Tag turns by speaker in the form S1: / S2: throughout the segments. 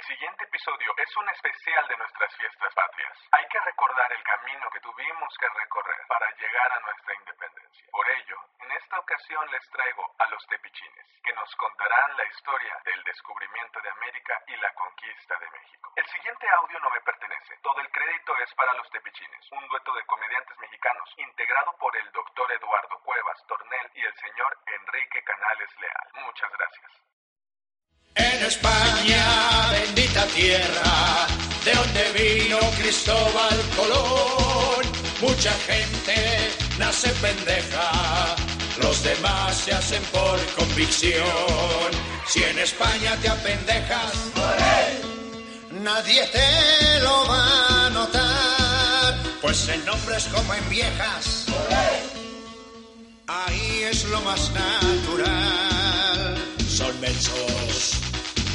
S1: El siguiente episodio es un especial de nuestras fiestas patrias. Hay que recordar el camino que tuvimos que recorrer para llegar a nuestra independencia. Por ello, en esta ocasión les traigo a los tepichines, que nos contarán la historia del descubrimiento de América y la conquista de México. El siguiente audio no me pertenece. Todo el crédito es para los tepichines, un dueto de comediantes mexicanos, integrado por el doctor Eduardo Cuevas Tornel y el señor Enrique Canales Leal. Muchas gracias.
S2: En España, bendita tierra, de donde vino Cristóbal Colón, mucha gente nace pendeja, los demás se hacen por convicción. Si en España te apendejas, nadie te lo va a notar, pues en nombres como en viejas, ahí es lo más natural. Son mensos,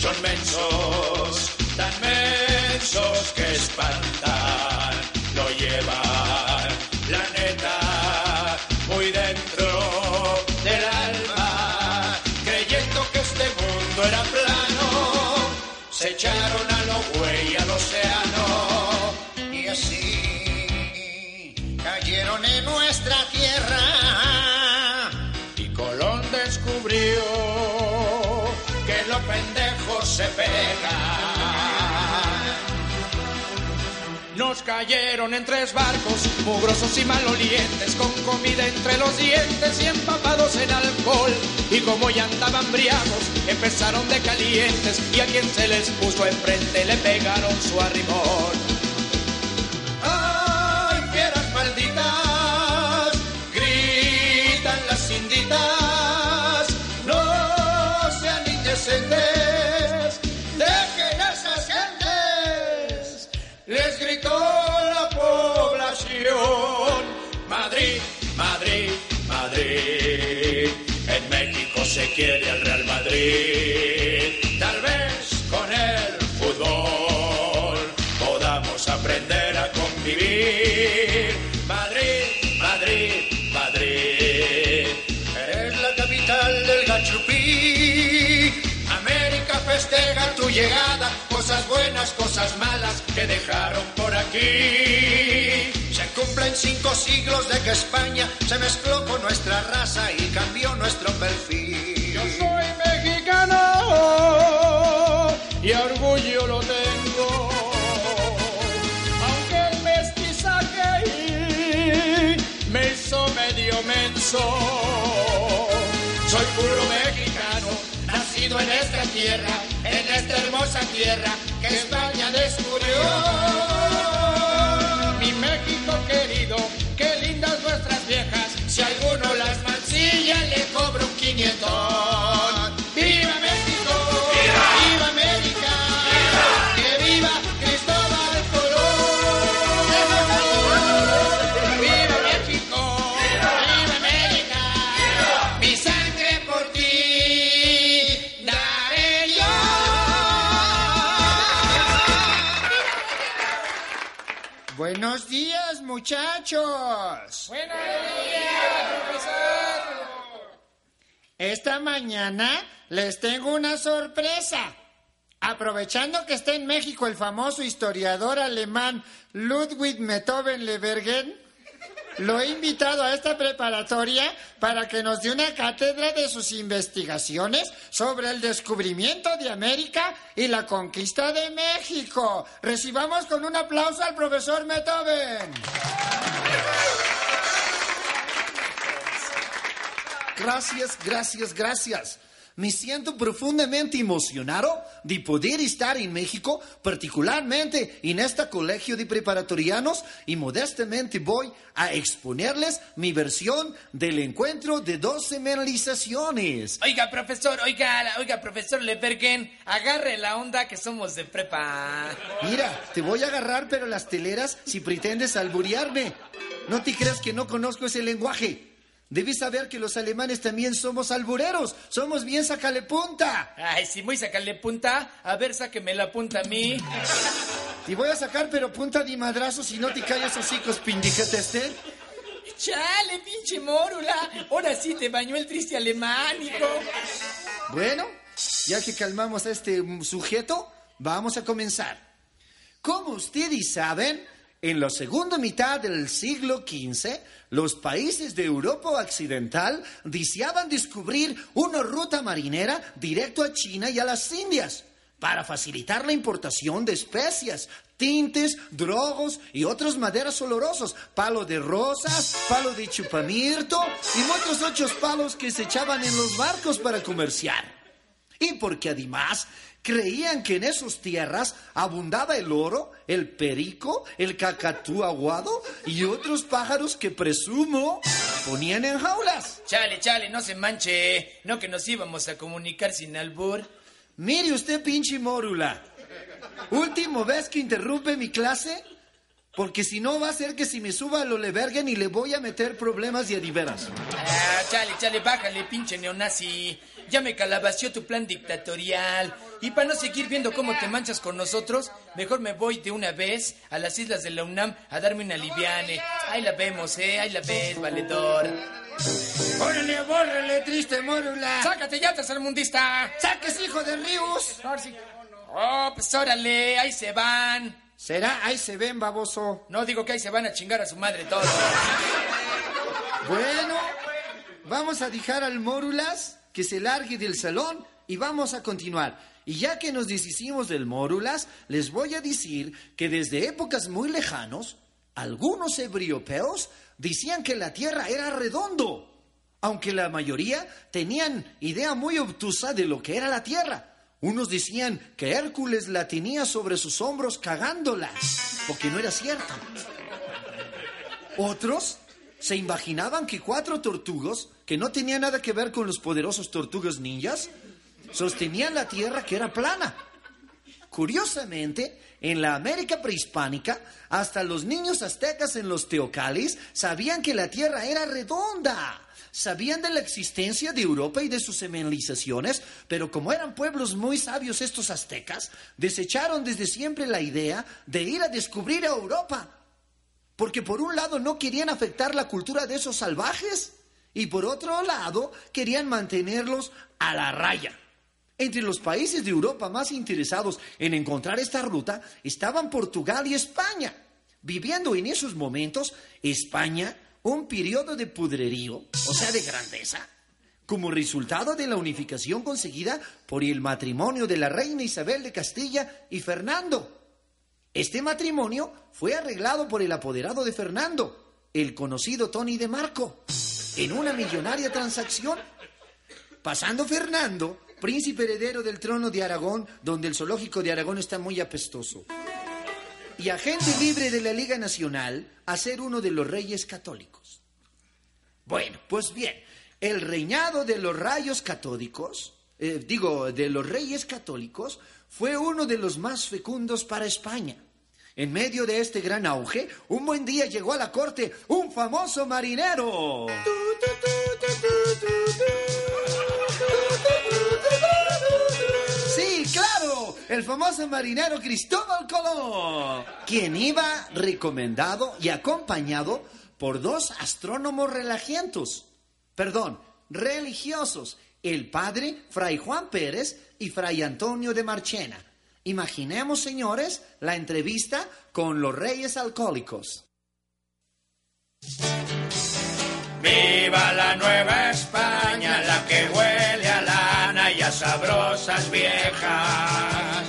S2: son mensos, tan mensos que espantan, se pega. Nos cayeron en tres barcos, mugrosos y malolientes, con comida entre los dientes y empapados en alcohol. Y como ya andaban briagos, empezaron de calientes, y a quien se les puso enfrente le pegaron su arrimón. Se quiere al Real Madrid. Tal vez con el fútbol podamos aprender a convivir. Madrid, Madrid, Madrid. Es la capital del gachupí. América festeja tu llegada. Cosas buenas, cosas malas que dejaron por aquí. Cumplen cinco siglos de que España se mezcló con nuestra raza y cambió nuestro perfil. Yo soy mexicano y orgullo lo tengo. Aunque el mestizaje me hizo medio menso. Soy puro mexicano, nacido en esta tierra, en esta hermosa tierra que España descubrió.
S3: Muchachos.
S2: Buenos días, profesor.
S3: Esta mañana les tengo una sorpresa. Aprovechando que está en México el famoso historiador alemán Ludwig Beethoven Lebergen, lo he invitado a esta preparatoria para que nos dé una cátedra de sus investigaciones sobre el descubrimiento de América y la conquista de México. Recibamos con un aplauso al profesor Beethoven.
S4: Gracias, gracias, gracias. Me siento profundamente emocionado de poder estar en México, particularmente en este colegio de preparatorianos, y modestamente voy a exponerles mi versión del encuentro de dos semanalizaciones.
S5: Oiga, profesor, oiga, oiga, profesor Lebergen, agarre la onda que somos de prepa.
S4: Mira, te voy a agarrar, pero las teleras si pretendes alburearme. No te creas que no conozco ese lenguaje. Debes saber que los alemanes también somos albureros. Somos bien sacale punta.
S5: Ay, si voy a sacarle punta, a ver, sáqueme la punta a mí.
S4: Te voy a sacar, pero punta de madrazo si no te callas hocicos, pindijatester.
S5: Chale, pinche mórula. Ahora sí te bañó el triste alemán, hijo.
S4: Bueno, ya que calmamos a este sujeto, vamos a comenzar. Como ustedes saben, en la segunda mitad del siglo XV, los países de Europa Occidental deseaban descubrir una ruta marinera directo a China y a las Indias para facilitar la importación de especias, tintes, drogos y otras maderas olorosos, palo de rosas, palo de chupamirto y muchos otros palos que se echaban en los barcos para comerciar. Y porque además creían que en esas tierras abundaba el oro, el perico, el cacatú aguado y otros pájaros que presumo ponían en jaulas.
S2: Chale, chale, no se manche. No que nos íbamos a comunicar sin albur.
S4: Mire usted, pinche mórula. Último vez que interrumpe mi clase, porque si no va a ser que si me suba al Olevergen y le voy a meter problemas y adiveras.
S2: Ah, chale, chale, bájale, pinche neonazi. Ya me calabació tu plan dictatorial. Y para no seguir viendo cómo te manchas con nosotros, mejor me voy de una vez a las islas de la UNAM a darme una liviane. Ahí la vemos, eh, ahí la ves, valedor.
S3: ¡Órale, bórrele, triste mórula!
S2: ¡Sácate ya, tercermundista!
S3: ¡Saques, hijo de
S2: sí. Oh, pues órale, ahí se van.
S3: Será, ahí se ven, baboso.
S2: No digo que ahí se van a chingar a su madre todos.
S4: Bueno, vamos a dejar al Mórulas que se largue del salón y vamos a continuar. Y ya que nos deshicimos del Mórulas, les voy a decir que desde épocas muy lejanos, algunos europeos decían que la Tierra era redondo, aunque la mayoría tenían idea muy obtusa de lo que era la Tierra. Unos decían que Hércules la tenía sobre sus hombros cagándola, porque no era cierto. Otros se imaginaban que cuatro tortugos, que no tenían nada que ver con los poderosos tortugas ninjas, sostenían la tierra que era plana. Curiosamente, en la América prehispánica, hasta los niños aztecas en los teocalis sabían que la tierra era redonda. Sabían de la existencia de Europa y de sus civilizaciones, pero como eran pueblos muy sabios estos aztecas, desecharon desde siempre la idea de ir a descubrir a Europa. Porque por un lado no querían afectar la cultura de esos salvajes y por otro lado querían mantenerlos a la raya. Entre los países de Europa más interesados en encontrar esta ruta estaban Portugal y España, viviendo en esos momentos España un periodo de pudrerío, o sea, de grandeza, como resultado de la unificación conseguida por el matrimonio de la reina Isabel de Castilla y Fernando. Este matrimonio fue arreglado por el apoderado de Fernando, el conocido Tony de Marco, en una millonaria transacción, pasando Fernando príncipe heredero del trono de Aragón, donde el zoológico de Aragón está muy apestoso. Y agente libre de la Liga Nacional a ser uno de los reyes católicos. Bueno, pues bien, el reinado de los rayos católicos, eh, digo, de los reyes católicos, fue uno de los más fecundos para España. En medio de este gran auge, un buen día llegó a la corte un famoso marinero. El famoso marinero Cristóbal Colón, quien iba recomendado y acompañado por dos astrónomos relajientos, perdón, religiosos, el padre Fray Juan Pérez y Fray Antonio de Marchena. Imaginemos, señores, la entrevista con los reyes alcohólicos.
S6: Viva la nueva España, la que huele sabrosas viejas.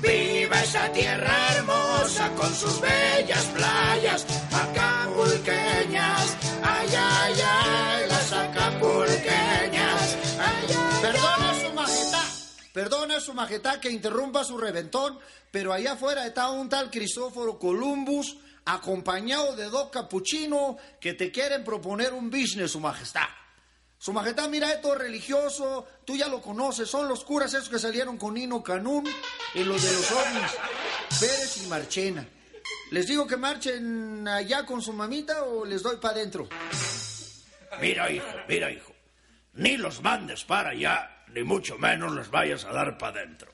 S6: Viva esa tierra hermosa con sus bellas playas acapulqueñas. Ay, ay, ay, las acapulqueñas. Ay, ay,
S3: Perdone su majestad, perdone su majestad que interrumpa su reventón, pero allá afuera está un tal Crisóforo Columbus acompañado de dos capuchinos que te quieren proponer un business, su majestad. Su majestad, mira esto religioso, tú ya lo conoces, son los curas esos que salieron con Nino Canún y los de los ovnis, Pérez y Marchena. ¿Les digo que marchen allá con su mamita o les doy para adentro?
S7: Mira, hijo, mira, hijo. Ni los mandes para allá, ni mucho menos los vayas a dar para adentro.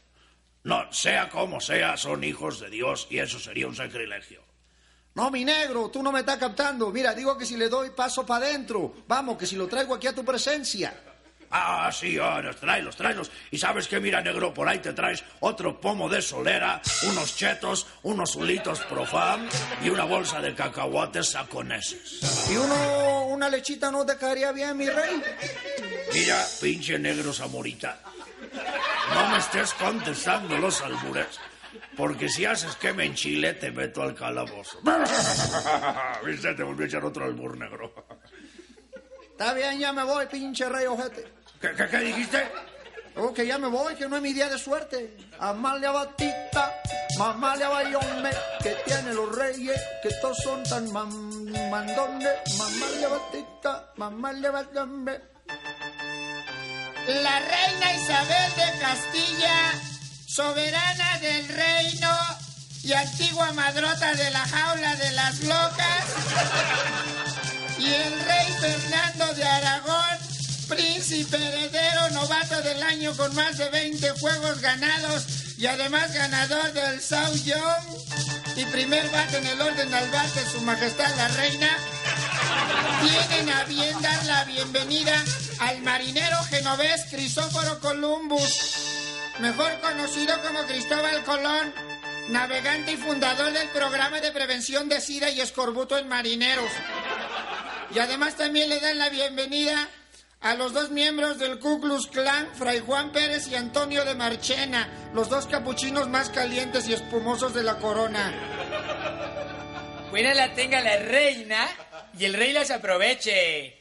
S7: No, sea como sea, son hijos de Dios y eso sería un sacrilegio.
S3: No, mi negro, tú no me estás captando. Mira, digo que si le doy paso para adentro, vamos, que si lo traigo aquí a tu presencia.
S7: Ah, sí, ahora, tráelos, tráelos. Y sabes qué, mira, negro, por ahí te traes otro pomo de solera, unos chetos, unos ulitos profam y una bolsa de cacahuates saconeses.
S4: ¿Y uno, una lechita no te caería bien, mi rey?
S7: Mira, pinche negro Zamorita, no me estés contestando los albures, porque si haces que me enchile, te meto al calabozo. Viste, te volví a echar otro albur negro.
S4: Está bien, ya me voy, pinche rey ojete.
S7: ¿Qué, qué, qué dijiste?
S4: Oh, que ya me voy, que no es mi día de suerte. Amalia Batista, mamalia Bayome, que tiene los reyes, que todos son tan man- mandones. Mamalia Batista, mamalia Bayome.
S3: La reina Isabel de Castilla, soberana del reino y antigua madrota de la jaula de las locas. Y el rey Fernando de Aragón, príncipe heredero novato del año con más de 20 juegos ganados y además ganador del South Young y primer bate en el orden al bate su majestad la reina tienen a bien dar la bienvenida al marinero genovés Crisóforo Columbus, mejor conocido como Cristóbal Colón, navegante y fundador del programa de prevención de SIDA y escorbuto en marineros. Y además también le dan la bienvenida a los dos miembros del Ku Klux Klan, Fray Juan Pérez y Antonio de Marchena, los dos capuchinos más calientes y espumosos de la corona.
S2: Buena la tenga la reina y el rey las aproveche.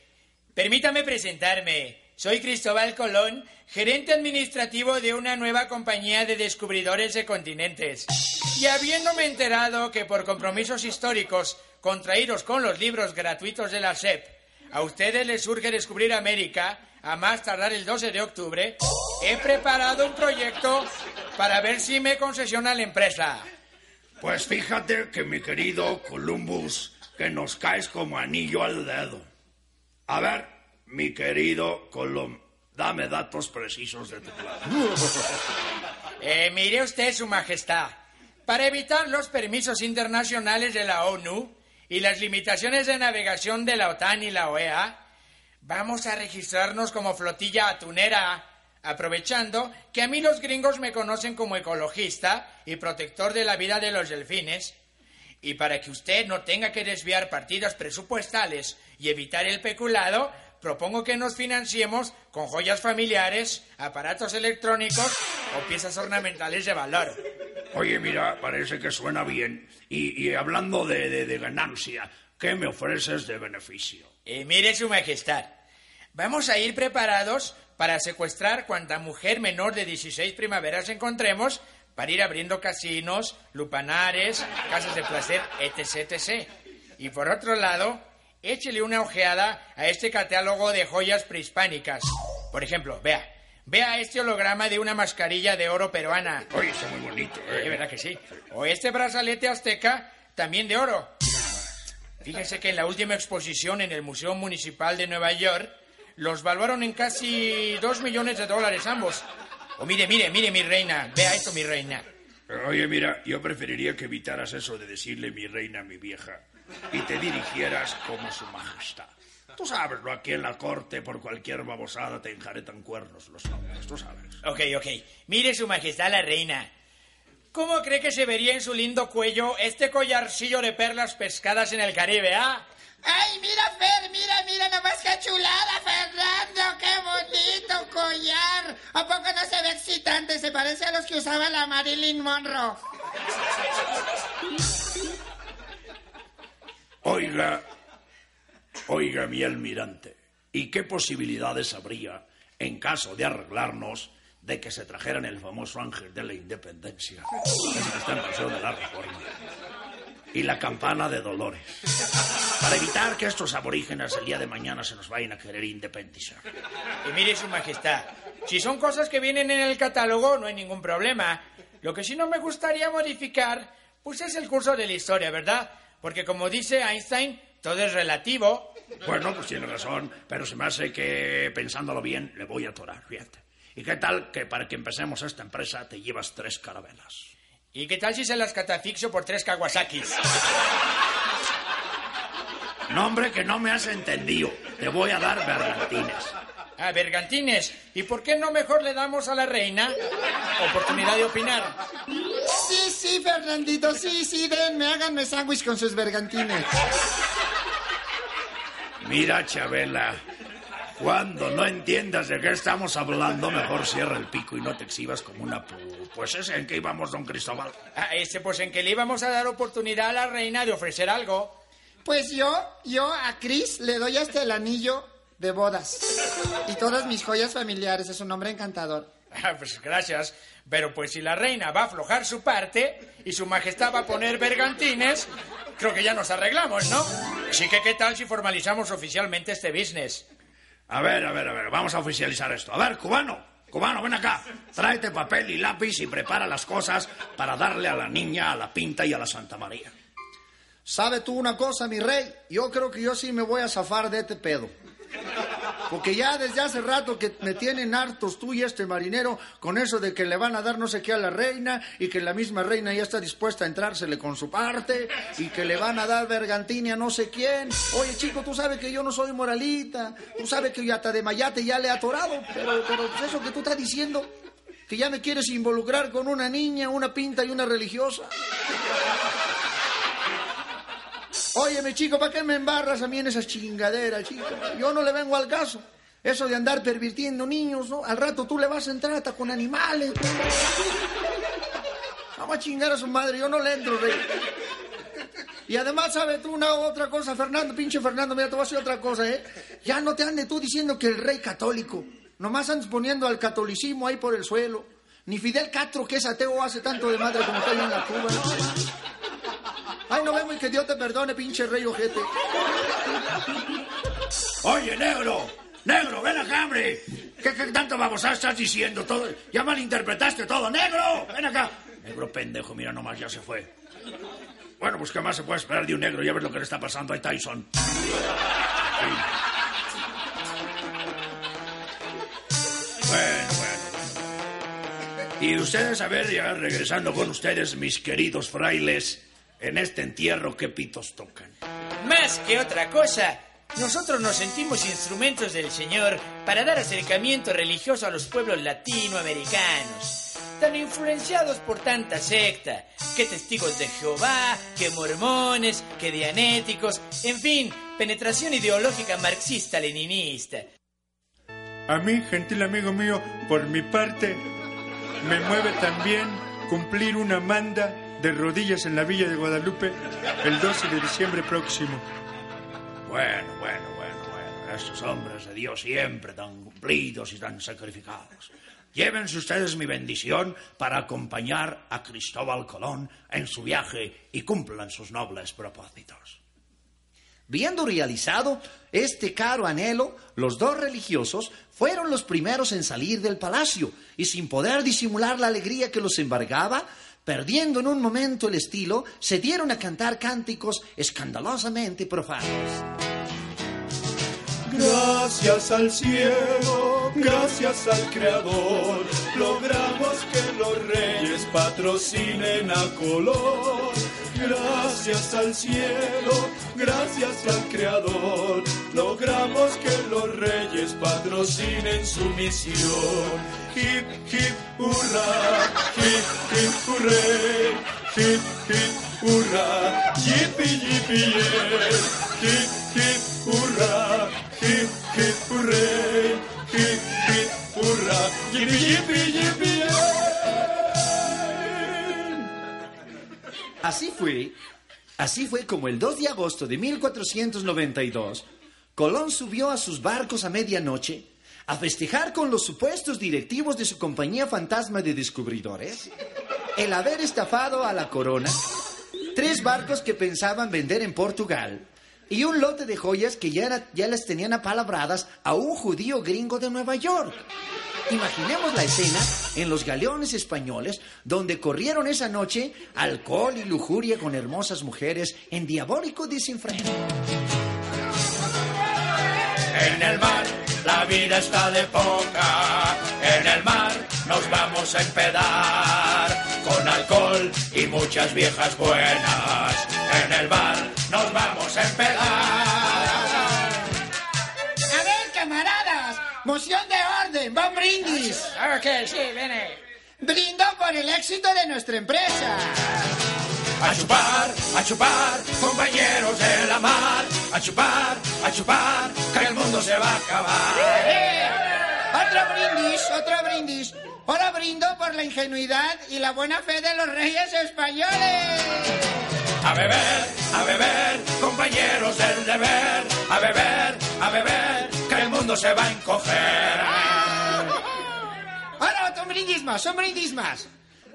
S2: Permítame presentarme. Soy Cristóbal Colón, gerente administrativo de una nueva compañía de descubridores de continentes. Y habiéndome enterado que por compromisos históricos contraídos con los libros gratuitos de la SEP, a ustedes les surge descubrir América a más tardar el 12 de octubre, he preparado un proyecto para ver si me concesiona la empresa.
S7: Pues fíjate que mi querido Columbus, que nos caes como anillo al dedo. A ver, mi querido Colum, dame datos precisos de tu plan.
S2: Eh, mire usted, Su Majestad, para evitar los permisos internacionales de la ONU y las limitaciones de navegación de la OTAN y la OEA, vamos a registrarnos como flotilla atunera, aprovechando que a mí los gringos me conocen como ecologista y protector de la vida de los delfines. Y para que usted no tenga que desviar partidas presupuestales y evitar el peculado, propongo que nos financiemos con joyas familiares, aparatos electrónicos o piezas ornamentales de valor.
S7: Oye, mira, parece que suena bien. Y, y hablando de, de- de ganancia, ¿qué me ofreces de beneficio?
S2: Eh, mire, Su Majestad, vamos a ir preparados para secuestrar cuanta mujer menor de 16 primaveras encontremos para ir abriendo casinos, lupanares, casas de placer, etc, etc. Y por otro lado, échele una ojeada a este catálogo de joyas prehispánicas. Por ejemplo, vea, vea este holograma de una mascarilla de oro peruana.
S7: Oye, está muy bonito,
S2: Eh. ¿verdad que sí? O este brazalete azteca, también de oro. Fíjense que en la última exposición en el Museo Municipal de Nueva York los valuaron en casi dos millones de dólares ambos. O mire, mire, mire, mi reina. Vea esto, mi reina.
S7: Oye, mira, yo preferiría que evitaras eso de decirle mi reina a mi vieja y te dirigieras como su majestad. Tú sabes, ¿no? Aquí en la corte por cualquier babosada te enjaretan cuernos los hombres, tú sabes.
S2: Ok, ok. Mire, su majestad la reina. ¿Cómo cree que se vería en su lindo cuello este collarcillo de perlas pescadas en el Caribe, ah?
S3: ¡Ay, mira, Fer! ¡Mira, mira! ¡Nomás qué chulada, Fernando! ¡Qué bonito collar! ¿A poco no se ve excitante? Se parece a los que usaba la Marilyn Monroe.
S7: Oiga, oiga, mi almirante, ¿y qué posibilidades habría, en caso de arreglarnos, de que se trajeran el famoso ángel de la independencia? Está en Paseo de la Reforma. Y la campana de Dolores. Para evitar que estos aborígenes el día de mañana se nos vayan a querer independizar.
S2: Y mire, Su Majestad, si son cosas que vienen en el catálogo, no hay ningún problema. Lo que sí no me gustaría modificar, pues es el curso de la historia, ¿verdad? Porque como dice Einstein, todo es relativo.
S7: Bueno, pues tiene razón, pero se me hace que, pensándolo bien, le voy a atorar, fíjate. ¿Y qué tal que para que empecemos esta empresa te llevas tres carabelas?
S2: ¿Y qué tal si se las catafixio por tres Kawasakis?
S7: No, hombre, que no me has entendido. Te voy a dar bergantines.
S2: A Bergantines. ¿Y por qué no mejor le damos a la reina oportunidad de opinar?
S3: Sí, sí, Fernandito, sí, sí, denme, háganme sándwich con sus bergantines.
S7: Mira, Chabela, cuando no entiendas de qué estamos hablando, mejor cierra el pico y no te exhibas como una pu... Pues es en que íbamos, don Cristóbal.
S2: Ah, ese, pues en que le íbamos a dar oportunidad a la reina de ofrecer algo.
S3: Pues yo, yo a Chris le doy hasta el anillo de bodas. Y todas mis joyas familiares, es un hombre encantador.
S2: Ah, pues gracias. Pero pues si la reina va a aflojar su parte y su majestad va a poner bergantines, creo que ya nos arreglamos, ¿no? Así que, ¿qué tal si formalizamos oficialmente este business?
S7: A ver, a ver, a ver, vamos a oficializar esto. A ver, cubano, cubano, ven acá. Tráete papel y lápiz y prepara las cosas para darle a la niña, a la pinta y a la Santa María.
S4: ¿Sabe tú una cosa, mi rey? Yo creo que yo sí me voy a zafar de este pedo. Porque ya desde hace rato que me tienen hartos tú y este marinero con eso de que le van a dar no sé qué a la reina y que la misma reina ya está dispuesta a entrársele con su parte y que le van a dar bergantine a no sé quién. Oye, chico, tú sabes que yo no soy moralita, tú sabes que yo hasta de mayate ya le he atorado, pero, pero pues eso que tú estás diciendo, que ya me quieres involucrar con una niña, una pinta y una religiosa. Oye, mi chico, ¿para qué me embarras a mí en esas chingaderas, chico? Yo no le vengo al caso. Eso de andar pervirtiendo niños, ¿no? Al rato tú le vas a entrar hasta con animales. Vamos a chingar a su madre, yo no le entro, rey. Y además, ¿sabes tú una otra cosa, Fernando? Pinche Fernando, mira, te voy a decir otra cosa, ¿eh? Ya no te andes tú diciendo que el rey católico. Nomás andas poniendo al catolicismo ahí por el suelo. Ni Fidel Castro, que es ateo, hace tanto de madre como está ahí en la Cuba. ¿no? Ay, no vemos y que Dios te perdone, pinche rey ojete.
S7: Oye, negro, negro, ven acá, hombre. ¿Qué, tanto babosa estás diciendo? Todo, ya malinterpretaste todo. ¡Negro! Ven acá. Negro pendejo, mira nomás, ya se fue. Bueno, pues qué más se puede esperar de un negro. Ya ves lo que le está pasando a Tyson. Bueno, bueno. Y ustedes, a ver, ya regresando con ustedes, mis queridos frailes, en este entierro, ¿qué pitos tocan?
S2: Más que otra cosa, nosotros nos sentimos instrumentos del Señor para dar acercamiento religioso a los pueblos latinoamericanos, tan influenciados por tanta secta, que testigos de Jehová, que mormones, que dianéticos, en fin, penetración ideológica marxista-leninista.
S6: A mí, gentil amigo mío, por mi parte, me mueve también cumplir una manda de rodillas en la villa de Guadalupe el 12 de diciembre próximo.
S7: Bueno, bueno, bueno, bueno. Estos hombres de Dios siempre tan cumplidos y tan sacrificados. Llévense ustedes mi bendición para acompañar a Cristóbal Colón en su viaje y cumplan sus nobles propósitos.
S4: Viendo realizado este caro anhelo, los dos religiosos fueron los primeros en salir del palacio y sin poder disimular la alegría que los embargaba, perdiendo en un momento el estilo, se dieron a cantar cánticos escandalosamente profanos.
S8: Gracias al cielo, gracias al Creador, logramos que los reyes patrocinen a Colón. Gracias al cielo, gracias al Creador, logramos que los reyes patrocinen su misión. Hip, hip, hurra, hip, hip, hurray, hip, hip, hurra, yipi, yipi, yeah. hip, hip, hurra, hip, hip, hurray, hip, hip, hurra, yipi, yipi, yipi,
S4: Así fue, así fue como el 2 de agosto de 1492, Colón subió a sus barcos a medianoche a festejar con los supuestos directivos de su compañía fantasma de descubridores. El haber estafado a la corona tres barcos que pensaban vender en Portugal y un lote de joyas que ya, las tenían apalabradas a un judío gringo de Nueva York. Imaginemos la escena en los galeones españoles donde corrieron esa noche alcohol y lujuria con hermosas mujeres en diabólico desenfreno.
S7: En el mar la vida está de poca. En el mar nos vamos a empedar con alcohol y muchas viejas buenas. En el mar nos vamos a empedar.
S3: A ver, camaradas, Moción de orden, va un brindis.
S2: Ok, sí, viene.
S3: Brindo por el éxito de nuestra empresa.
S6: A chupar, a chupar, compañeros de la mar. A chupar, a chupar, que el mundo se va a acabar.
S3: ¡Eh! Otro brindis, otro brindis. Ahora brindo por la ingenuidad y la buena fe de los reyes españoles.
S6: A beber, a beber, compañeros del deber. A beber, a beber, que el mundo se va a encoger.
S3: Ahora otro brindis más, un brindis más.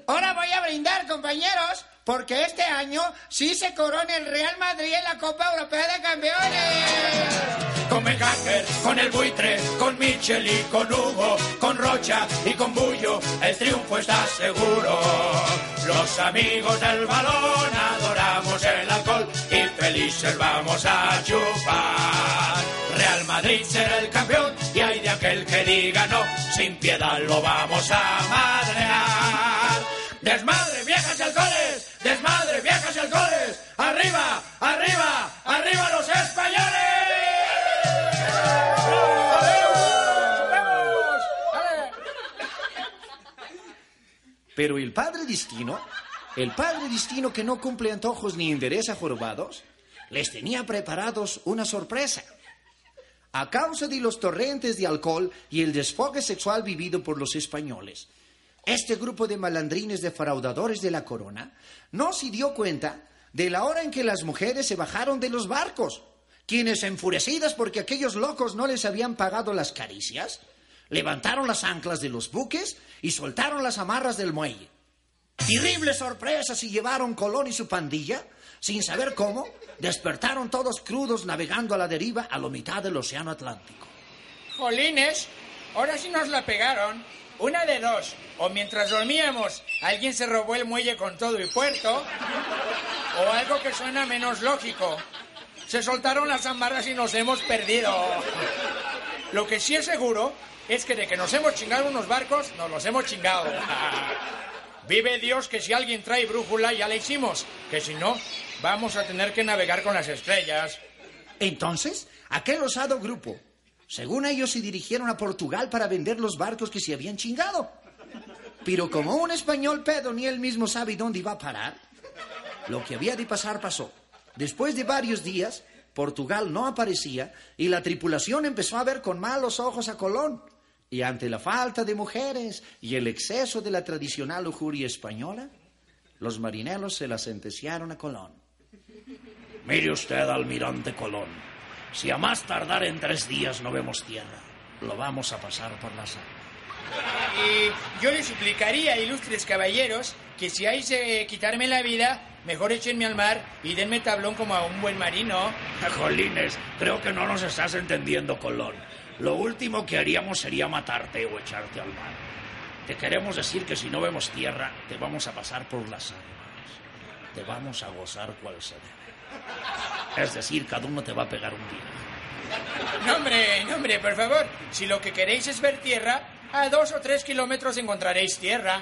S3: Ahora voy a brindar, compañeros, porque este año sí se corona el Real Madrid en la Copa Europea de Campeones.
S6: Con Becacker, con el buitre, con Michel y con Hugo, con Rocha y con Bullo, el triunfo está seguro. Los amigos del balón adoramos el alcohol y felices vamos a chupar. Real Madrid será el campeón y hay de aquel que diga no, sin piedad lo vamos a madrear. Desmadre, viejas y alcoholes, desmadre, viejas y alcoholes, arriba, arriba, arriba
S4: Pero el padre destino, el padre destino que no cumple antojos ni endereza jorobados, les tenía preparados una sorpresa. A causa de los torrentes de alcohol y el desfogue sexual vivido por los españoles, este grupo de malandrines defraudadores de la corona no se dio cuenta de la hora en que las mujeres se bajaron de los barcos, quienes enfurecidas porque aquellos locos no les habían pagado las caricias, levantaron las anclas de los buques y soltaron las amarras del muelle. Terrible sorpresa si llevaron Colón y su pandilla, sin saber cómo, despertaron todos crudos navegando a la deriva a la mitad del océano Atlántico.
S2: Jolines, ahora sí nos la pegaron. Una de dos. O mientras dormíamos, alguien se robó el muelle con todo y puerto. O algo que suena menos lógico. Se soltaron las amarras y nos hemos perdido. Lo que sí es seguro es que de que nos hemos chingado unos barcos, nos los hemos chingado. Vive Dios que si alguien trae brújula ya la hicimos. Que si no, vamos a tener que navegar con las estrellas.
S4: Entonces, aquel osado grupo, según ellos, se dirigieron a Portugal para vender los barcos que se habían chingado. Pero como un español pedo ni él mismo sabe dónde iba a parar, lo que había de pasar pasó. Después de varios días, Portugal no aparecía y la tripulación empezó a ver con malos ojos a Colón. Y ante la falta de mujeres y el exceso de la tradicional lujuria española, los marineros se la sentenciaron a Colón.
S7: Mire usted, almirante Colón, si a más tardar en tres días no vemos tierra, lo vamos a pasar por la sal.
S2: Y yo les suplicaría, ilustres caballeros, que si hay de quitarme la vida, mejor échenme al mar y denme tablón como a un buen marino.
S7: Jolines, creo que no nos estás entendiendo, Colón. Lo último que haríamos sería matarte o echarte al mar. Te queremos decir que si no vemos tierra, te vamos a pasar por las aguas. Te vamos a gozar cual se debe. Es decir, cada uno te va a pegar un día.
S2: No, hombre, no, hombre, por favor. Si lo que queréis es ver tierra, a dos o tres kilómetros encontraréis tierra.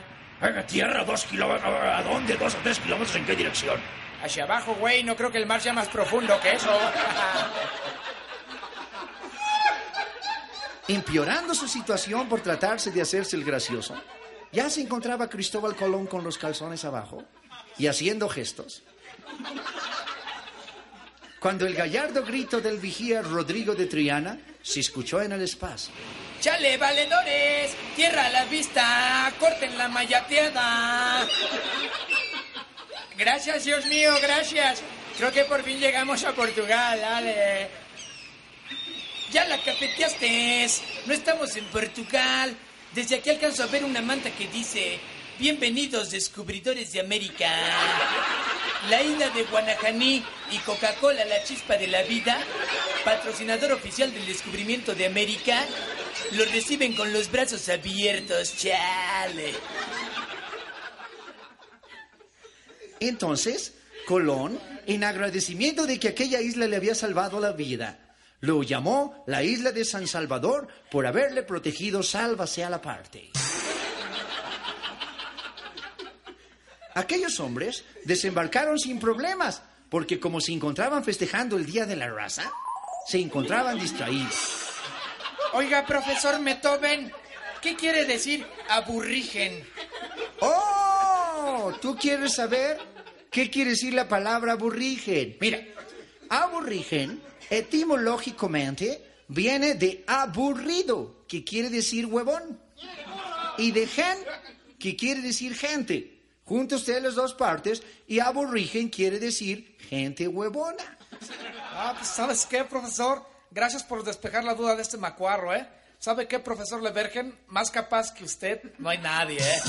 S7: ¿Tierra dos kilómetros? ¿A dónde? ¿Dos o tres kilómetros? ¿En qué dirección?
S2: Hacia abajo, güey, no creo que el mar sea más profundo que eso.
S4: Empeorando su situación por tratarse de hacerse el gracioso, ya se encontraba Cristóbal Colón con los calzones abajo y haciendo gestos. Cuando el gallardo grito del vigía Rodrigo de Triana se escuchó en el espacio.
S2: ¡Chale, valedores! ¡Tierra la vista! ¡Corten la mayateada! Gracias, Dios mío, gracias. Creo que por fin llegamos a Portugal, dale. Ya la cafeteaste. No estamos en Portugal. Desde aquí alcanzo a ver una manta que dice: Bienvenidos, descubridores de América. La isla de Guanajaní y Coca-Cola, la chispa de la vida, patrocinador oficial del descubrimiento de América, los reciben con los brazos abiertos, chale.
S4: Entonces, Colón, en agradecimiento de que aquella isla le había salvado la vida, lo llamó la isla de San Salvador por haberle protegido sálvase a la parte. Aquellos hombres desembarcaron sin problemas, porque como se encontraban festejando el Día de la Raza, se encontraban distraídos.
S2: Oiga, profesor Metoven, ¿qué quiere decir aburrigen?
S4: ¡Oh! ¿Tú quieres saber qué quiere decir la palabra aburrigen? Mira, aburrigen etimológicamente viene de aburrido, que quiere decir huevón, y de gen, que quiere decir gente. Junta usted las dos partes y aburrigen quiere decir gente huevona.
S9: Ah, pues ¿sabes qué, profesor? Gracias por despejar la duda de este macuarro, ¿eh? ¿Sabe qué, profesor Levergen? Más capaz que usted, no hay nadie, ¿eh?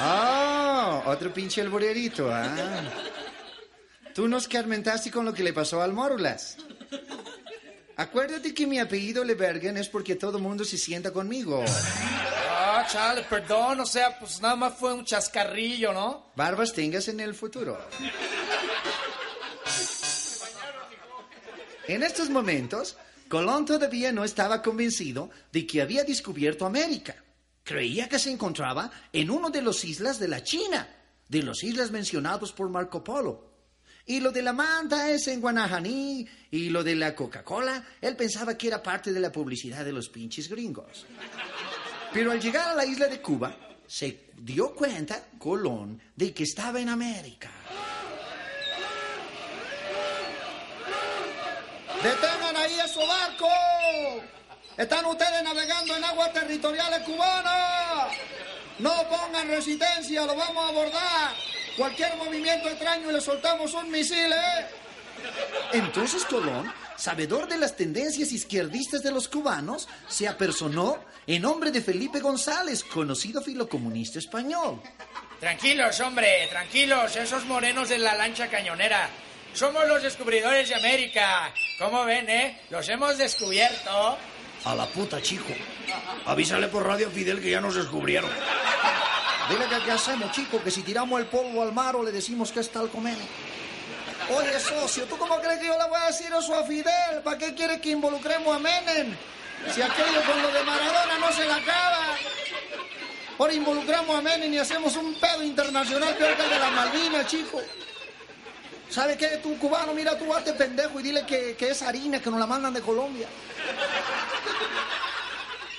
S4: Ah, otro pinche alborerito, ah. Tú nos carmentaste con lo que le pasó al Morulas. Acuérdate que mi apellido Levergen es porque todo el mundo se sienta conmigo.
S9: Ah, chale, perdón, o sea, pues nada más fue un chascarrillo, ¿no?
S4: Barbas tengas en el futuro. En estos momentos, Colón todavía no estaba convencido de que había descubierto América. Creía que se encontraba en una de las islas de la China, de las islas mencionados por Marco Polo. Y lo de la manta es en Guanajaní, y lo de la Coca-Cola, él pensaba que era parte de la publicidad de los pinches gringos. Pero al llegar a la isla de Cuba, se dio cuenta, Colón, de que estaba en América. ¡Detengan ahí su barco! Están ustedes navegando en aguas territoriales cubanas. No pongan resistencia, lo vamos a abordar. Cualquier movimiento extraño y le soltamos un misil, ¿eh? Entonces Colón, sabedor de las tendencias izquierdistas de los cubanos, se apersonó en nombre de Felipe González, conocido filocomunista español.
S2: Tranquilos, hombre, tranquilos, esos morenos de la lancha cañonera. Somos los descubridores de América. ¿Cómo ven, eh? Los hemos descubierto.
S7: A la puta, chico. Avísale por radio a Fidel que ya nos descubrieron.
S4: Dile que qué hacemos, chico, que si tiramos el polvo al mar o le decimos que es tal comeno. Oye, socio, ¿tú cómo crees que yo le voy a decir eso a Fidel? ¿Para qué quiere que involucremos a Menem? Si aquello con lo de Maradona no se la acaba. Ahora involucramos a Menem y hacemos un pedo internacional peor que el de la Malvinas, chico. ¿Sabe qué? Tú, cubano, mira, tú hazte pendejo y dile que, que es harina, que nos la mandan de Colombia.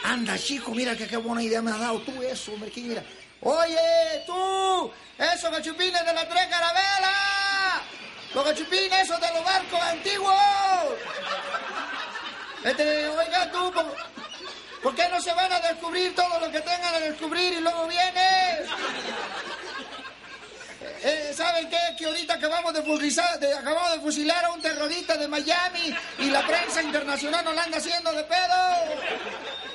S4: Anda, chico, mira que qué buena idea me has dado tú eso, hombre, que mira. Oye, tú, esos gachupines de la tres carabelas, los gachupines esos de los barcos antiguos. Este, oiga tú, ¿por, qué no se van a descubrir todo lo que tengan a descubrir y luego vienes? Eh, ¿Saben qué? Que ahorita acabamos de, fusilar, de, acabamos de fusilar a un terrorista de Miami y la prensa internacional nos la anda haciendo de pedo.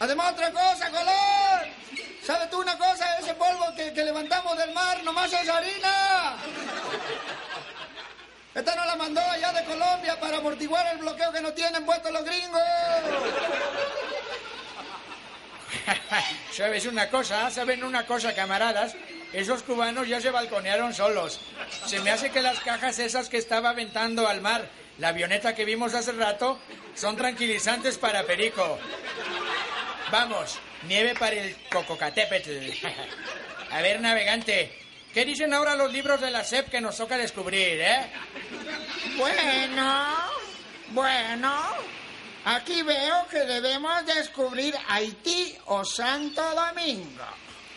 S4: Además, otra cosa, Colón. ¿Sabes tú una cosa? Ese polvo que, que levantamos del mar nomás es harina. Esta nos la mandó allá de Colombia para amortiguar el bloqueo que no tienen puestos los gringos.
S2: ¿Sabes una cosa? ¿Saben una cosa, camaradas? Esos cubanos ya se balconearon solos. Se me hace que las cajas esas que estaba aventando al mar, la avioneta que vimos hace rato, son tranquilizantes para Perico. Vamos, nieve para el Cococatépetl. A ver, navegante, ¿qué dicen ahora los libros de la SEP que nos toca descubrir, eh?
S4: Bueno, bueno, aquí veo que debemos descubrir Haití o Santo Domingo.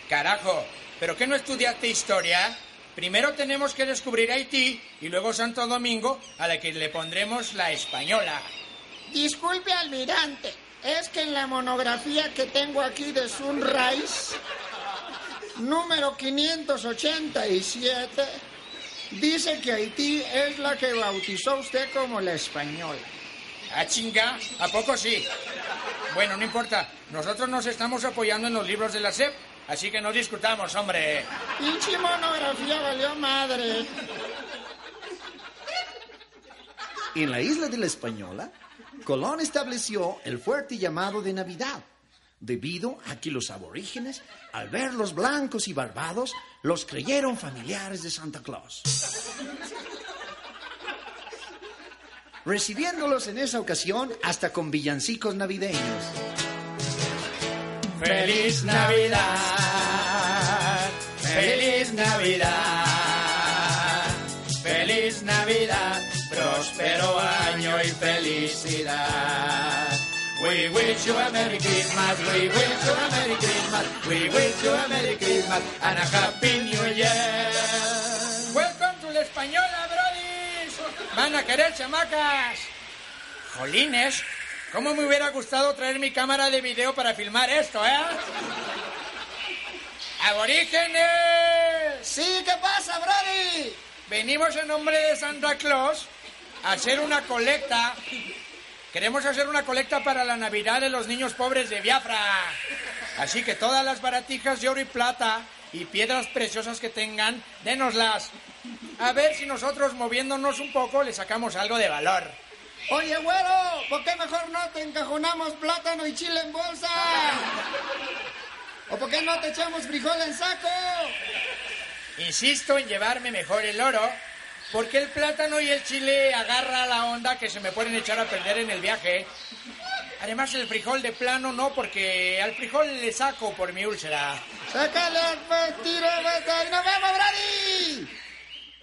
S2: Carajo, ¿pero qué no estudiaste historia? Primero tenemos que descubrir Haití y luego Santo Domingo, a la que le pondremos la española.
S4: Disculpe, almirante, es que en la monografía que tengo aquí de Sunrise, número 587, dice que Haití es la que bautizó usted como la española.
S2: ¿A chinga? ¿A poco sí? Bueno, no importa. Nosotros nos estamos apoyando en los libros de la SEP, así que no discutamos, hombre.
S4: Pinche monografía valió madre. En la isla de la Española, Colón estableció el fuerte llamado de Navidad, debido a que los aborígenes, al verlos blancos y barbados, los creyeron familiares de Santa Claus. Recibiéndolos en esa ocasión hasta con villancicos navideños.
S2: ¡Feliz Navidad! ¡Feliz Navidad! Próspero año
S6: y felicidad. We wish you a Merry Christmas, we wish you a Merry Christmas, we wish you a Merry Christmas and a Happy New Year.
S2: Welcome to la Española, Brody. Van a querer chamacas. Jolines, ¿cómo me hubiera gustado traer mi cámara de video para filmar esto, eh? ¡Aborígenes!
S3: Sí, ¿qué pasa, Brody?
S2: Venimos en nombre de Santa Claus hacer una colecta. Queremos hacer una colecta para la Navidad de los niños pobres de Biafra. Así que todas las baratijas de oro y plata y piedras preciosas que tengan, dénoslas. A ver si nosotros moviéndonos un poco le sacamos algo de valor.
S3: Oye, güero, ¿por qué mejor no te encajonamos plátano y chile en bolsa? ¿O por qué no te echamos frijol en saco?
S2: Insisto en llevarme mejor el oro, porque el plátano y el chile agarra la onda que se me pueden echar a perder en el viaje. Además, el frijol de plano no, porque al frijol le saco por mi úlcera.
S3: ¡Sácale pues, tiro, y nos vemos, Brady!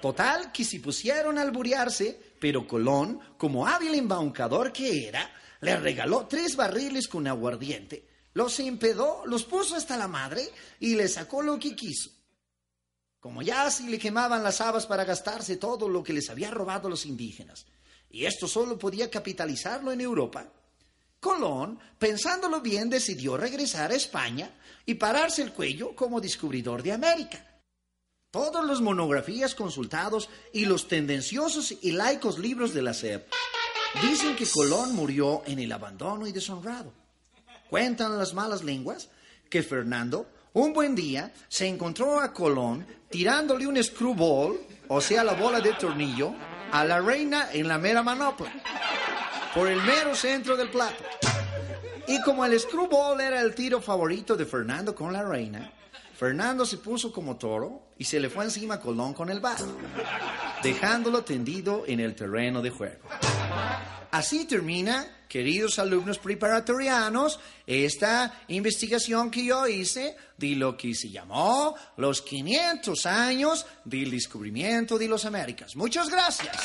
S4: Total, que se pusieron a alburearse, pero Colón, como hábil embaucador que era, le regaló tres barriles con aguardiente, los empedó, los puso hasta la madre y le sacó lo que quiso. Como ya así le quemaban las habas para gastarse todo lo que les había robado los indígenas, y esto solo podía capitalizarlo en Europa, Colón, pensándolo bien, decidió regresar a España y pararse el cuello como descubridor de América. Todas las monografías consultados y los tendenciosos y laicos libros de la SEP dicen que Colón murió en el abandono y deshonrado. Cuentan las malas lenguas que Fernando, un buen día, se encontró a Colón tirándole un screwball, o sea, la bola de tornillo, a la reina en la mera manopla, por el mero centro del plato. Y como el screwball era el tiro favorito de Fernando con la reina, Fernando se puso como toro y se le fue encima a Colón con el bat, dejándolo tendido en el terreno de juego. Así termina, queridos alumnos preparatorianos, esta investigación que yo hice de lo que se llamó los 500 años del descubrimiento de las Américas. Muchas gracias.